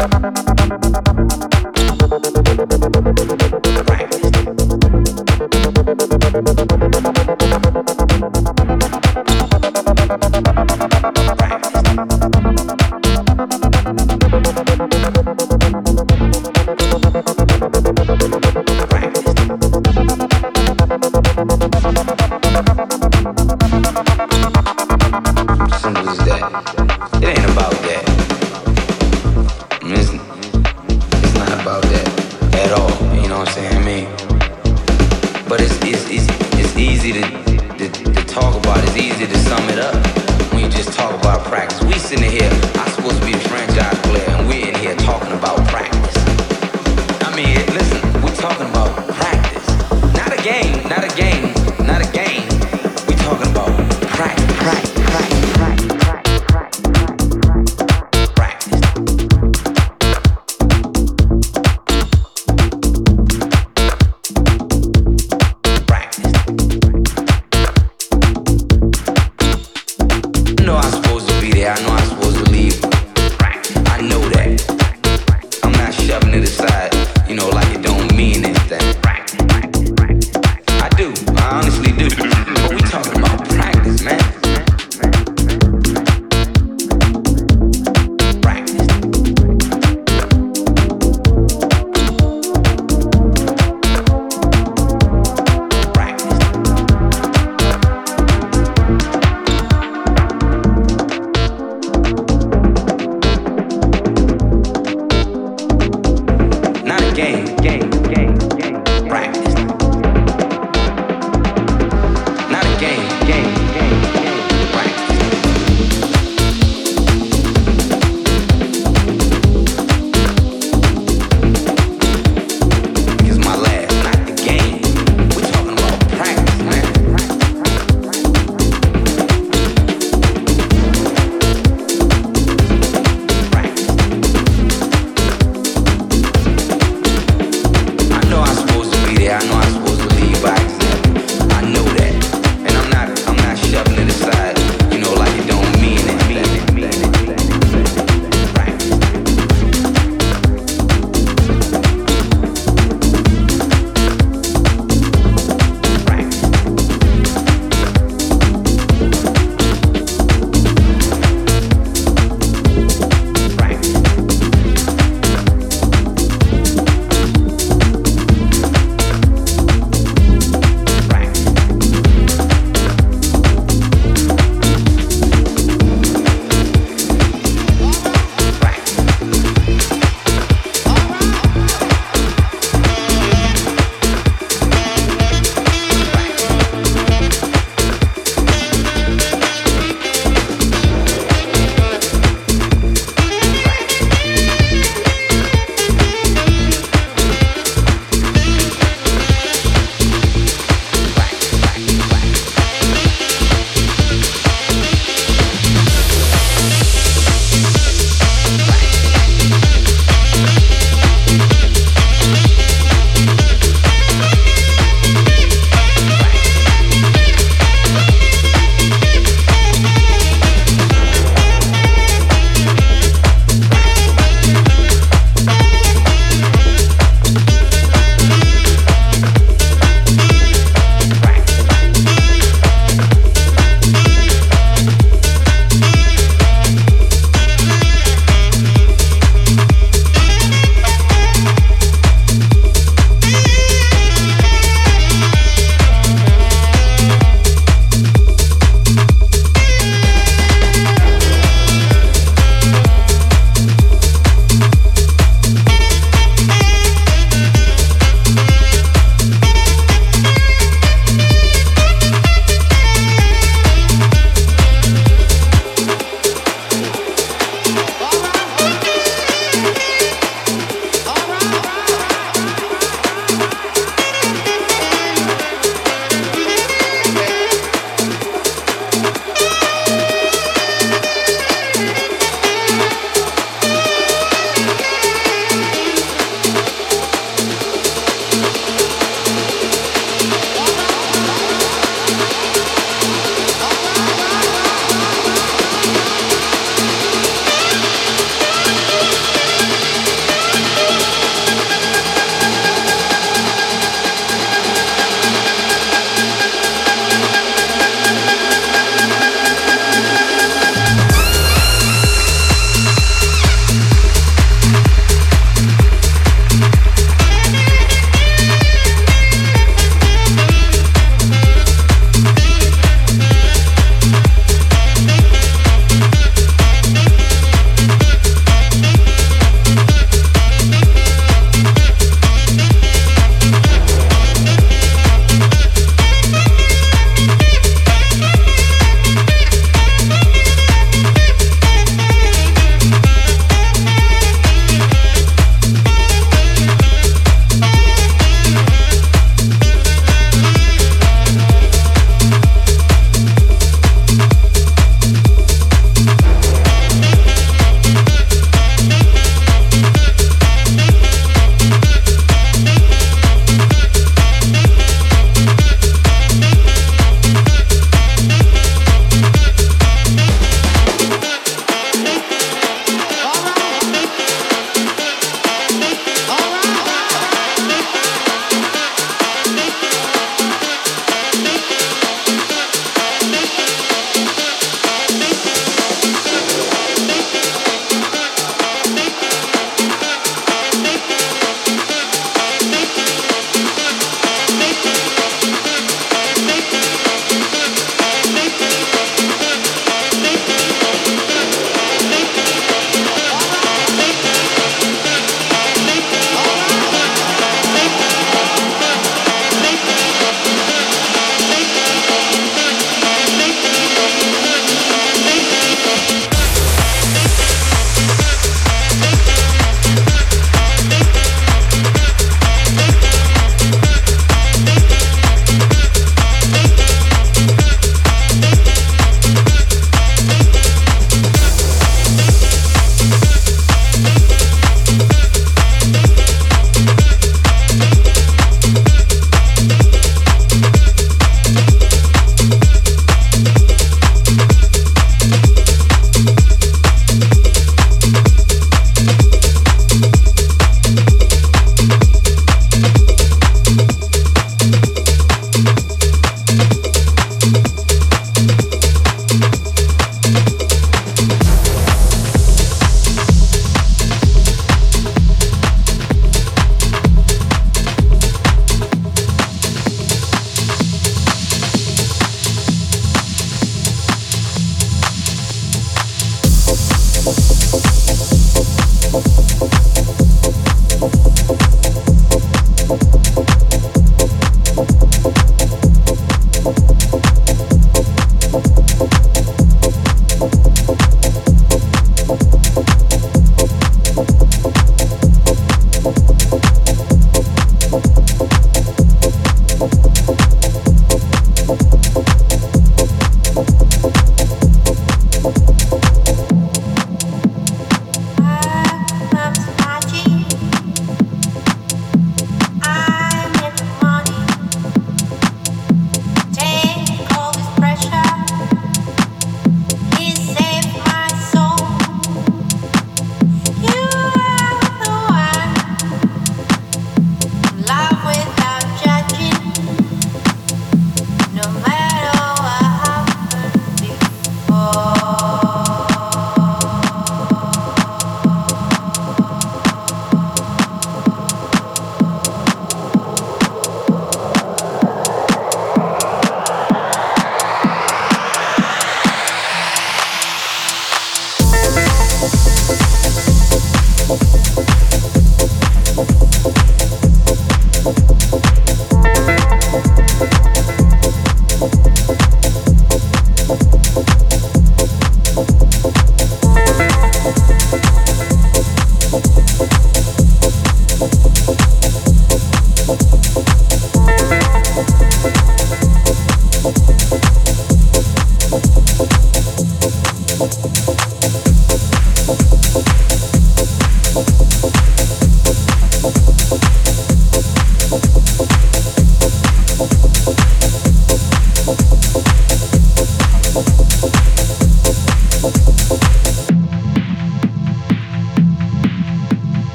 I